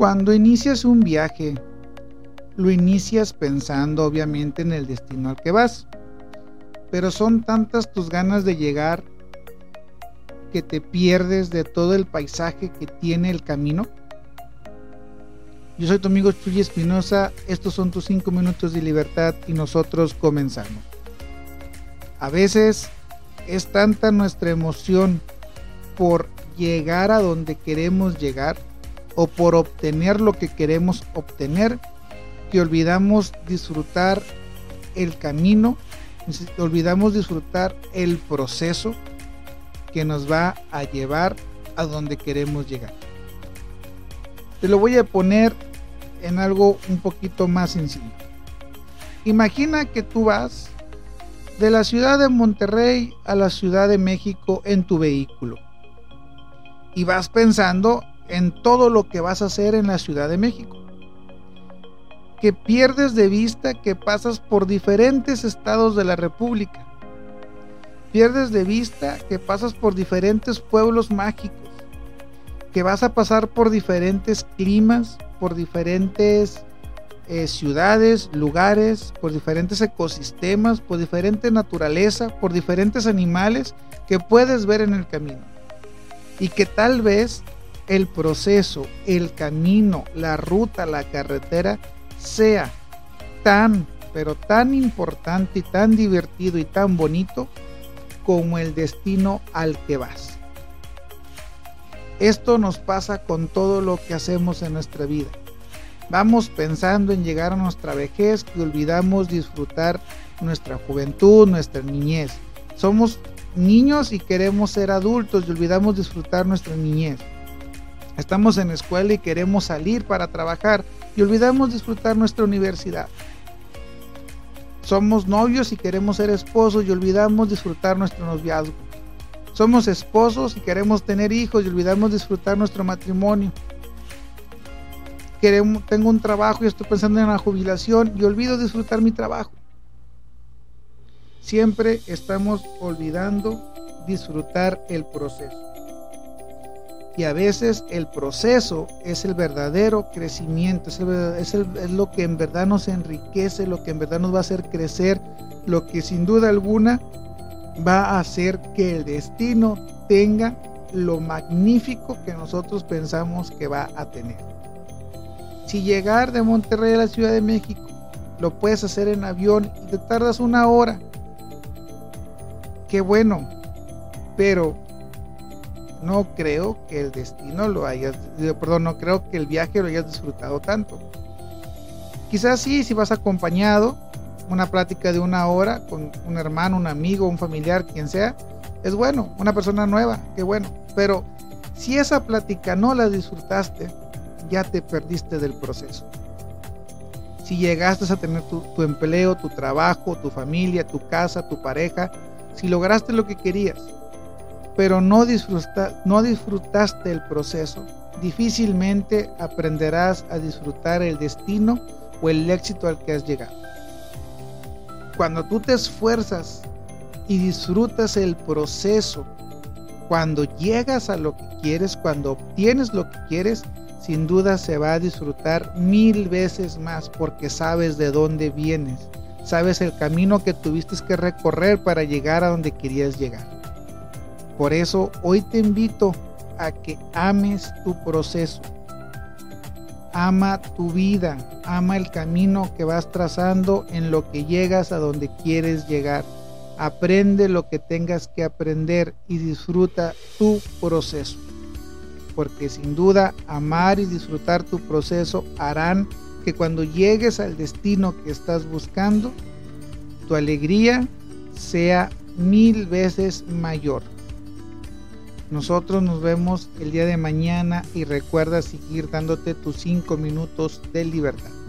Cuando inicias un viaje, lo inicias pensando obviamente en el destino al que vas. Pero son tantas tus ganas de llegar que te pierdes de todo el paisaje que tiene el camino. Yo soy tu amigo Chuy Espinosa, estos son tus 5 minutos de libertad y nosotros comenzamos. A veces es tanta nuestra emoción por llegar a donde queremos llegar o por obtener lo que queremos obtener, que olvidamos disfrutar el camino, olvidamos disfrutar el proceso que nos va a llevar a donde queremos llegar. Te lo voy a poner en algo un poquito más sencillo. Imagina que tú vas de la ciudad de Monterrey a la ciudad de México en tu vehículo y vas pensando en todo lo que vas a hacer en la Ciudad de México. Que pierdes de vista que pasas por diferentes estados de la República. Pierdes de vista que pasas por diferentes pueblos mágicos. Que vas a pasar por diferentes climas, por diferentes eh, ciudades, lugares, por diferentes ecosistemas, por diferente naturaleza, por diferentes animales que puedes ver en el camino. Y que tal vez el proceso, el camino, la ruta, la carretera sea tan, pero tan importante y tan divertido y tan bonito como el destino al que vas. Esto nos pasa con todo lo que hacemos en nuestra vida. Vamos pensando en llegar a nuestra vejez y olvidamos disfrutar nuestra juventud, nuestra niñez. Somos niños y queremos ser adultos y olvidamos disfrutar nuestra niñez. Estamos en escuela y queremos salir para trabajar y olvidamos disfrutar nuestra universidad. Somos novios y queremos ser esposos y olvidamos disfrutar nuestro noviazgo. Somos esposos y queremos tener hijos y olvidamos disfrutar nuestro matrimonio. Queremos, tengo un trabajo y estoy pensando en la jubilación y olvido disfrutar mi trabajo. Siempre estamos olvidando disfrutar el proceso y a veces el proceso es el verdadero crecimiento, es, lo que en verdad nos enriquece, lo que en verdad nos va a hacer crecer, lo que sin duda alguna va a hacer que el destino tenga lo magnífico que nosotros pensamos que va a tener. Si llegar de Monterrey a la Ciudad de México lo puedes hacer en avión y te tardas una hora, qué bueno, pero no creo que el destino lo hayas, perdón, no creo que el viaje lo hayas disfrutado tanto. Quizás sí, si vas acompañado, una plática de una hora con un hermano, un amigo, un familiar, quien sea, es bueno, una persona nueva, qué bueno. Pero si esa plática no la disfrutaste, ya te perdiste del proceso. Si llegaste a tener tu, tu empleo, tu trabajo, tu familia, tu casa, tu pareja, si lograste lo que querías, pero no, disfrutaste el proceso, difícilmente aprenderás a disfrutar el destino o el éxito al que has llegado. Cuando tú te esfuerzas y disfrutas el proceso, cuando llegas a lo que quieres, cuando obtienes lo que quieres, sin duda se va a disfrutar mil veces más porque sabes de dónde vienes, sabes el camino que tuviste que recorrer para llegar a donde querías llegar. Por eso hoy te invito a que ames tu proceso. Ama tu vida, ama el camino que vas trazando en lo que llegas a donde quieres llegar. Aprende lo que tengas que aprender y disfruta tu proceso. Porque sin duda amar y disfrutar tu proceso harán que cuando llegues al destino que estás buscando, tu alegría sea mil veces mayor. Nosotros nos vemos el día de mañana y recuerda seguir dándote tus 5 minutos de libertad.